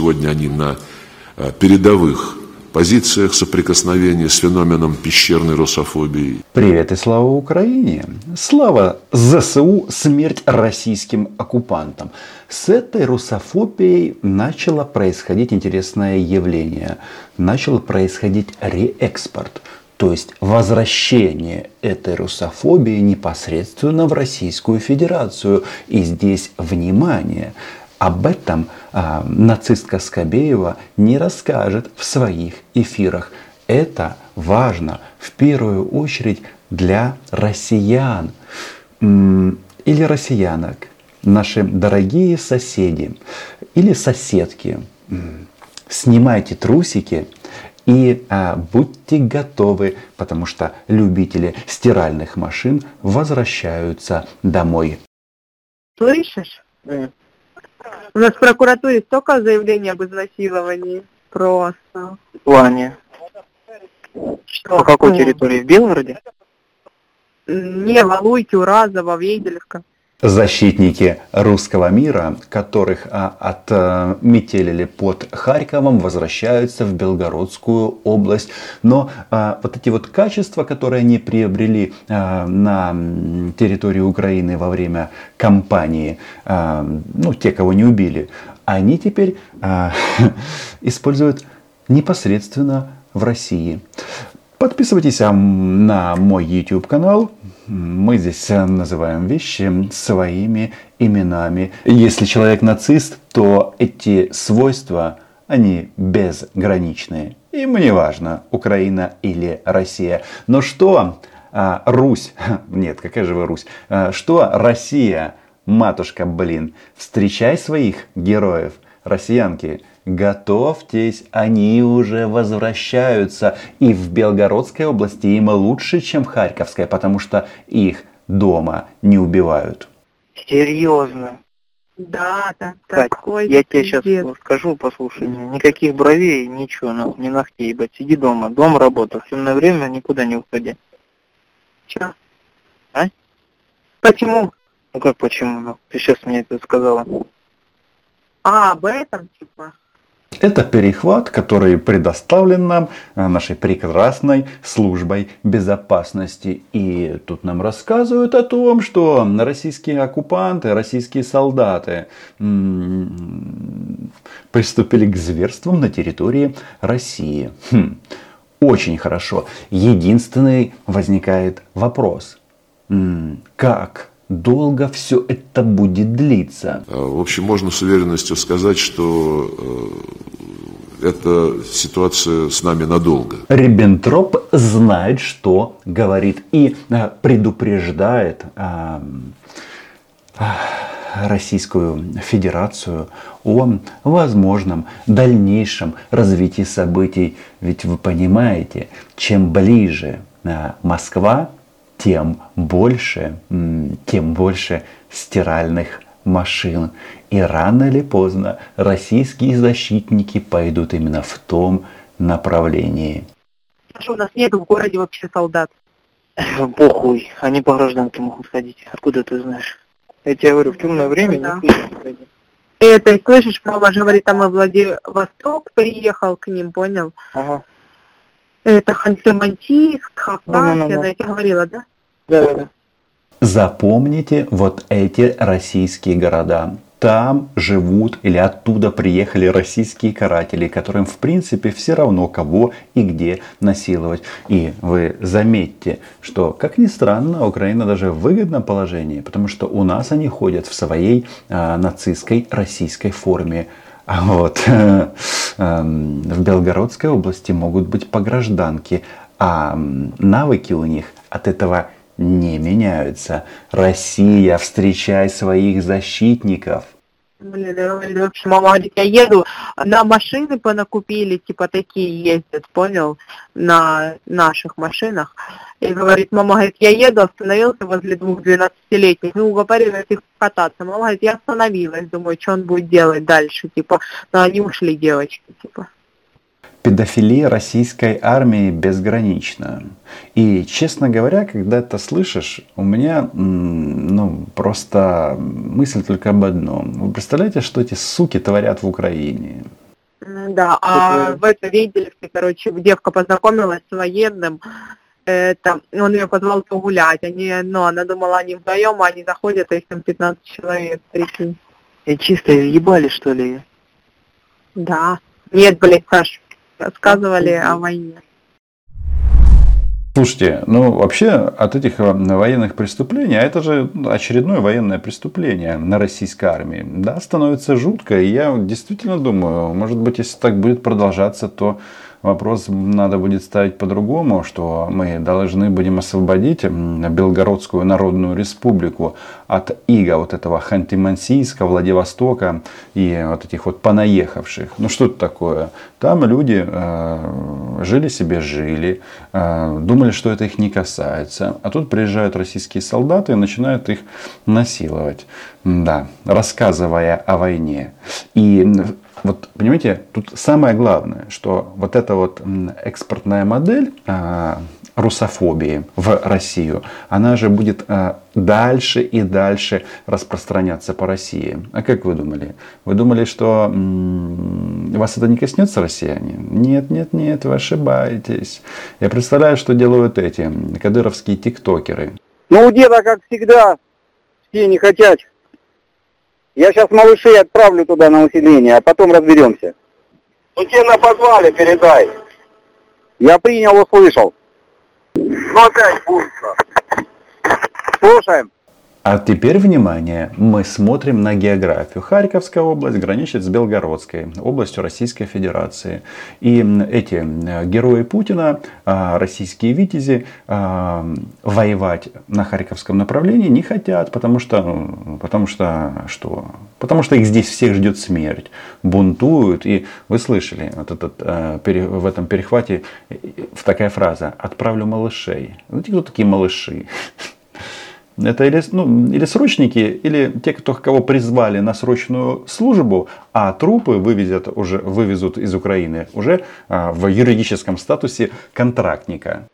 сегодня они на э, передовых позициях соприкосновения с феноменом пещерной русофобии. Привет и слава Украине! Слава ЗСУ, смерть российским оккупантам. С этой русофобией начало происходить интересное явление. Начал происходить реэкспорт. То есть возвращение этой русофобии непосредственно в Российскую Федерацию. И здесь внимание – об этом а, нацистка Скобеева не расскажет в своих эфирах. Это важно в первую очередь для россиян или россиянок, наши дорогие соседи или соседки. Снимайте трусики и а, будьте готовы, потому что любители стиральных машин возвращаются домой. Слышишь? У нас в прокуратуре столько заявлений об изнасиловании. Просто. В плане? Что? По какой территории? В Белгороде? Не, Валуйте, Уразово, Вейделевка защитники русского мира, которых а, отметелили под Харьковом, возвращаются в Белгородскую область. Но а, вот эти вот качества, которые они приобрели а, на территории Украины во время кампании, ну, те, кого не убили, они теперь используют непосредственно в России. Подписывайтесь на мой YouTube канал, мы здесь называем вещи своими именами. Если человек нацист, то эти свойства, они безграничные. И мне важно, Украина или Россия. Но что а, Русь, нет, какая же вы Русь, а, что Россия, матушка, блин, встречай своих героев, россиянки, Готовьтесь, они уже возвращаются. И в Белгородской области им лучше, чем в Харьковской, потому что их дома не убивают. Серьезно? Да, да, Кать, такой я тебе сейчас скажу, послушай, никаких бровей, ничего, ну, не ногтей, ебать, сиди дома, дом, работа, в темное время никуда не уходи. Че? А? Почему? Ну как почему? Ну, ты сейчас мне это сказала. А, об этом, типа? Это перехват, который предоставлен нам э, нашей прекрасной службой безопасности. И тут нам рассказывают о том, что российские оккупанты, российские солдаты приступили к зверствам на территории России. Хм, очень хорошо. Единственный возникает вопрос. Как долго все это будет длиться? А, в общем, можно с уверенностью сказать, что э, эта ситуация с нами надолго. Риббентроп знает, что говорит и э, предупреждает э, Российскую Федерацию о возможном дальнейшем развитии событий. Ведь вы понимаете, чем ближе Москва тем больше, тем больше стиральных машин. И рано или поздно российские защитники пойдут именно в том направлении. Что у нас нет в городе вообще солдат? Похуй, они по гражданке могут ходить. Откуда ты знаешь? Я тебе говорю, в темное время да. не Это, слышишь, мама же говорит, там и Владивосток приехал к ним, понял? Ага. Это Ханты-Мансийск, Хакасия, да, да, да. я говорила, да? Да, да. Запомните вот эти российские города. Там живут или оттуда приехали российские каратели, которым в принципе все равно кого и где насиловать. И вы заметьте, что, как ни странно, Украина даже в выгодном положении, потому что у нас они ходят в своей э, нацистской российской форме. А вот э, э, в Белгородской области могут быть по гражданке, а навыки у них от этого не меняются. Россия, встречай своих защитников. Мама говорит, я еду, на машины понакупили, типа такие ездят, понял, на наших машинах. И говорит, мама говорит, я еду, остановился возле двух 12-летних, ну, уговорилась их кататься. Мама говорит, я остановилась, думаю, что он будет делать дальше, типа, но они ушли девочки, типа педофилия российской армии безгранична. И, честно говоря, когда это слышишь, у меня ну, просто мысль только об одном. Вы представляете, что эти суки творят в Украине? Да, а в это видели, короче, девка познакомилась с военным, это, он ее позвал погулять, они, ну, она думала, они вдвоем, а они заходят, а их там 15 человек, прикинь. И чисто ебали, что ли? Да. Нет, блядь, Саш, рассказывали о войне. Слушайте, ну вообще от этих э, военных преступлений, а это же очередное военное преступление на российской армии, да, становится жутко. И я действительно думаю, может быть, если так будет продолжаться, то вопрос надо будет ставить по-другому, что мы должны будем освободить Белгородскую Народную Республику от ига вот этого Ханты-Мансийска, Владивостока и вот этих вот понаехавших. Ну что это такое? Там люди э, жили себе, жили, э, думали, что это их не касается. А тут приезжают российские солдаты и начинают их насиловать. Да, рассказывая о войне. И вот, понимаете, тут самое главное, что вот эта вот экспортная модель а, русофобии в Россию, она же будет а, дальше и дальше распространяться по России. А как вы думали? Вы думали, что м- вас это не коснется, россияне? Нет, нет, нет, вы ошибаетесь. Я представляю, что делают эти кадыровские тиктокеры. Ну, деда, как всегда, все не хотят я сейчас малышей отправлю туда на усиление, а потом разберемся. Ну тебе на подвале передай. Я принял, услышал. Ну опять быстро. Слушаем. А теперь внимание, мы смотрим на географию. Харьковская область граничит с Белгородской областью Российской Федерации. И эти э, герои Путина, а, российские витязи, а, воевать на Харьковском направлении не хотят, потому что, потому что, что? Потому что их здесь всех ждет смерть, бунтуют. И вы слышали вот этот, э, в этом перехвате э, такая фраза «отправлю малышей». Знаете, кто такие малыши? Это или, ну, или срочники, или те, кто, кого призвали на срочную службу, а трупы вывезят уже, вывезут из Украины уже а, в юридическом статусе контрактника.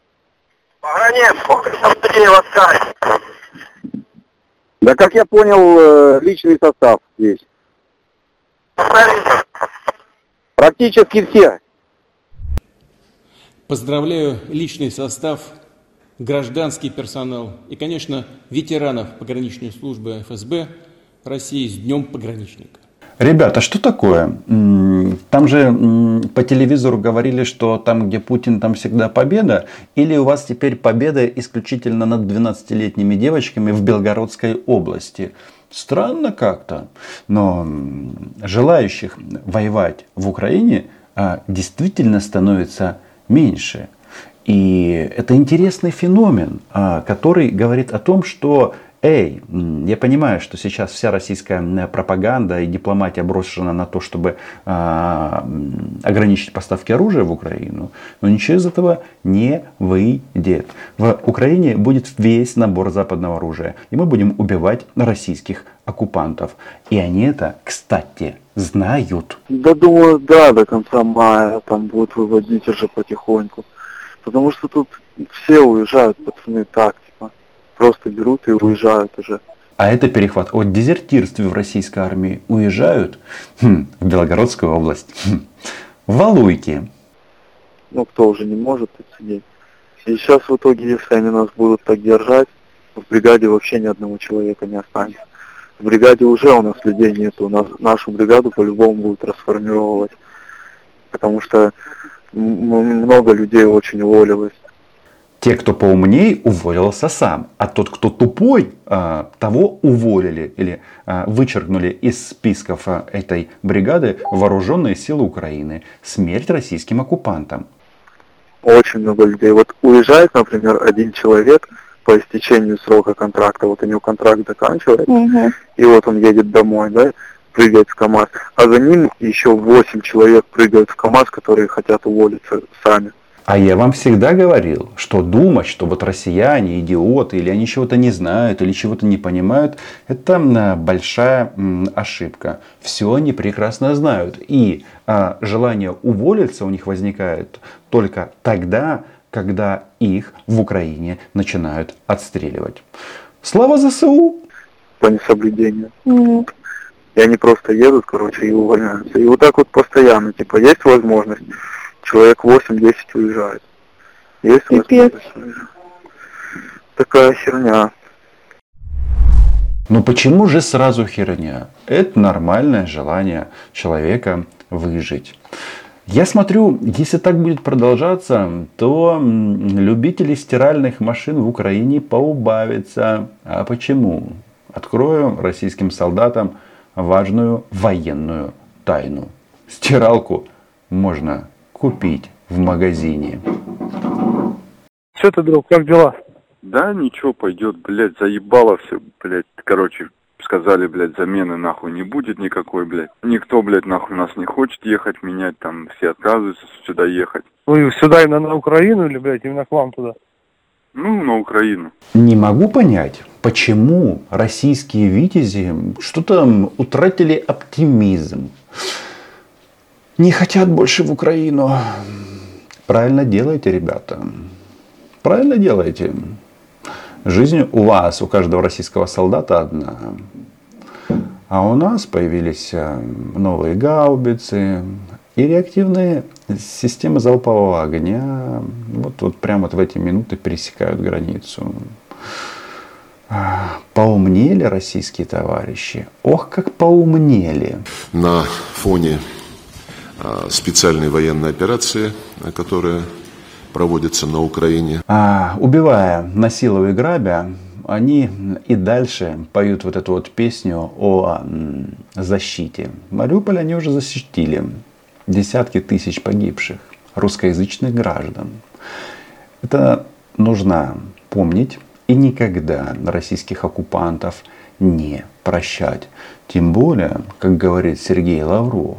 Да, как я понял, э, личный состав здесь. Практически все. Поздравляю личный состав гражданский персонал и, конечно, ветеранов пограничной службы ФСБ России с Днем пограничника. Ребята, что такое? Там же по телевизору говорили, что там, где Путин, там всегда победа. Или у вас теперь победа исключительно над 12-летними девочками в Белгородской области? Странно как-то. Но желающих воевать в Украине а, действительно становится меньше. И это интересный феномен, а, который говорит о том, что Эй, я понимаю, что сейчас вся российская пропаганда и дипломатия брошена на то, чтобы а, ограничить поставки оружия в Украину, но ничего из этого не выйдет. В Украине будет весь набор западного оружия, и мы будем убивать российских оккупантов. И они это, кстати, знают. Да думаю, да, до конца мая там будут выводить уже потихоньку. Потому что тут все уезжают, пацаны, так, типа, просто берут и уезжают уже. А это перехват от дезертирстве в российской армии. Уезжают хм, в Белгородскую область. Хм. В Валуйки. Ну, кто уже не может тут сидеть. И сейчас в итоге, если они нас будут так держать, в бригаде вообще ни одного человека не останется. В бригаде уже у нас людей нету. У нас нашу бригаду по-любому будут расформировать. Потому что много людей очень уволилось. Те, кто поумней, уволился сам. А тот, кто тупой, а, того уволили или а, вычеркнули из списков а, этой бригады вооруженные силы Украины. Смерть российским оккупантам. Очень много людей. Вот уезжает, например, один человек по истечению срока контракта, вот у него контракт заканчивается, угу. и вот он едет домой, да, прыгает в КАМАЗ, а за ним еще 8 человек прыгают в КАМАЗ, которые хотят уволиться сами. А я вам всегда говорил, что думать, что вот россияне идиоты, или они чего-то не знают, или чего-то не понимают, это большая ошибка. Все они прекрасно знают. И а, желание уволиться у них возникает только тогда, когда их в Украине начинают отстреливать. Слава ЗСУ! По несоблюдению. Mm. И они просто едут, короче, и увольняются. И вот так вот постоянно, типа, есть возможность, человек 8-10 уезжает. Есть возможность уезжать. Такая херня. Но почему же сразу херня? Это нормальное желание человека выжить. Я смотрю, если так будет продолжаться, то любителей стиральных машин в Украине поубавится. А почему? Открою российским солдатам важную военную тайну. Стиралку можно купить в магазине. Что ты, друг, как дела? Да, ничего, пойдет, блядь, заебало все, блядь. Короче, сказали, блядь, замены нахуй не будет никакой, блядь. Никто, блядь, нахуй нас не хочет ехать менять, там все отказываются сюда ехать. Вы сюда именно на Украину или, блядь, именно к вам туда? Ну, на Украину. Не могу понять, почему российские витязи что-то утратили оптимизм. Не хотят больше в Украину. Правильно делаете, ребята. Правильно делаете. Жизнь у вас, у каждого российского солдата одна. А у нас появились э, новые гаубицы и реактивные системы залпового огня. Вот, вот прямо вот в эти минуты пересекают границу. А, поумнели российские товарищи. Ох, как поумнели. На фоне а, специальной военной операции, которая проводится на Украине. А, убивая, насилуя и грабя, они и дальше поют вот эту вот песню о защите. Мариуполь они уже защитили. Десятки тысяч погибших русскоязычных граждан. Это нужно помнить и никогда российских оккупантов не прощать. Тем более, как говорит Сергей Лавров,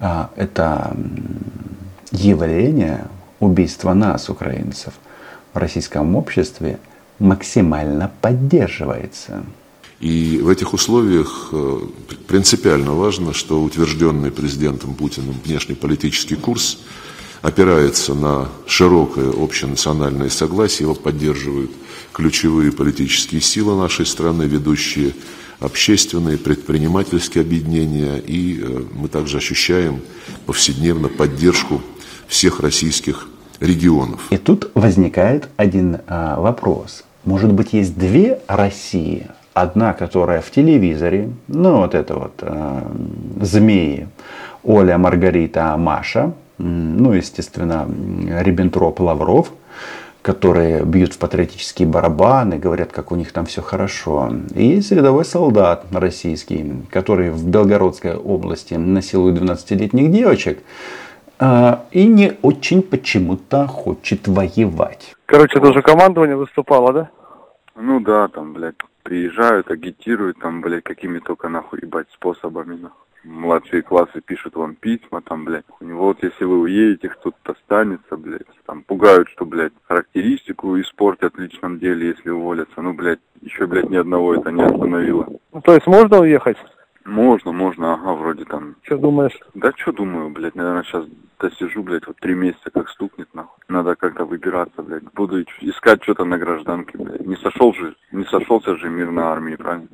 а, это явление убийство нас, украинцев, в российском обществе максимально поддерживается. И в этих условиях э, принципиально важно, что утвержденный президентом Путиным внешнеполитический курс опирается на широкое общенациональное согласие, его поддерживают ключевые политические силы нашей страны, ведущие общественные, предпринимательские объединения, и э, мы также ощущаем повседневно поддержку всех российских регионов. И тут возникает один а, вопрос. Может быть, есть две России? Одна, которая в телевизоре, ну вот это вот а, змеи, Оля, Маргарита, Маша, ну, естественно, Риббентроп, Лавров, которые бьют в патриотические барабаны, говорят, как у них там все хорошо. И есть рядовой солдат российский, который в Белгородской области насилует 12-летних девочек, а, и не очень почему-то хочет воевать. Короче, тоже командование выступало, да? Ну да, там, блядь, приезжают, агитируют, там, блядь, какими только нахуй, ебать, способами, нахуй. Младшие классы пишут вам письма, там, блядь, у него вот если вы уедете, кто-то останется, блядь, там, пугают, что, блядь, характеристику испортят в личном деле, если уволятся, ну, блядь, еще, блядь, ни одного это не остановило. Ну, то есть можно уехать? Можно, можно, ага, вроде там. Что думаешь? Да что думаю, блядь, наверное, сейчас досижу, блядь, вот три месяца как стукнет, нахуй. Надо как-то выбираться, блядь. Буду искать что-то на гражданке, блядь. Не сошел же, не сошелся же мир на армии, правильно?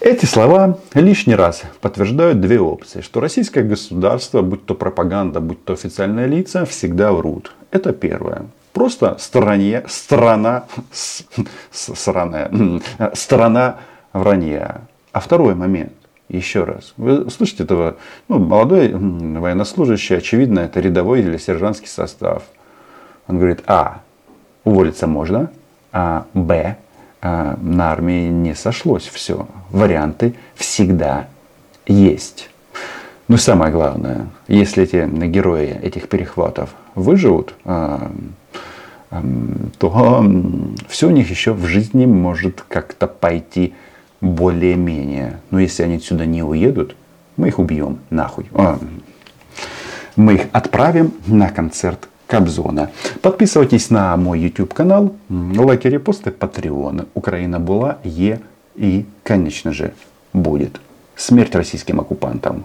Эти слова лишний раз подтверждают две опции. Что российское государство, будь то пропаганда, будь то официальные лица, всегда врут. Это первое. Просто стране, страна, с, с, страна, страна вранья. А второй момент, еще раз, вы слышите этого, ну, молодой военнослужащий, очевидно, это рядовой или сержантский состав. Он говорит, а, уволиться можно, а, б, а, на армии не сошлось все. Варианты всегда есть. Но самое главное, если эти герои этих перехватов выживут, а, то все у них еще в жизни может как-то пойти более-менее. Но если они отсюда не уедут, мы их убьем нахуй. А, мы их отправим на концерт Кобзона. Подписывайтесь на мой YouTube канал, лайки, репосты, патреоны. Украина была, е и, конечно же, будет. Смерть российским оккупантам.